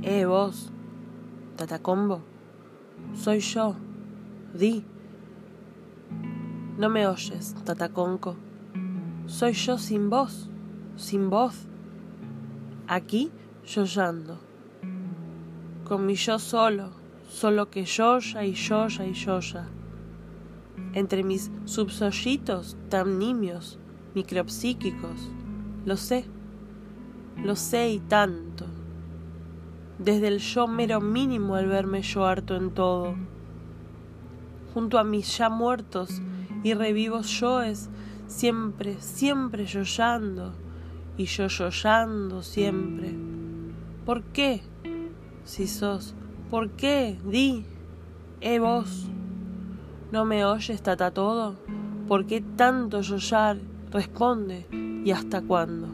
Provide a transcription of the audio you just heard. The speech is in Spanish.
Eh, vos, Tatacombo, soy yo, di. No me oyes, Tataconco, soy yo sin voz, sin voz. Aquí yoyando, con mi yo solo, solo que yoya y yoya y yoya. Entre mis subsollitos tan nimios, micropsíquicos, lo sé, lo sé y tanto desde el yo mero mínimo al verme yo harto en todo. Junto a mis ya muertos y revivos yoes, siempre, siempre yoyando, y yo yoyando siempre. ¿Por qué? Si sos, ¿por qué? Di, eh vos. ¿No me oyes, tata todo? ¿Por qué tanto yoyar? Responde, ¿y hasta cuándo?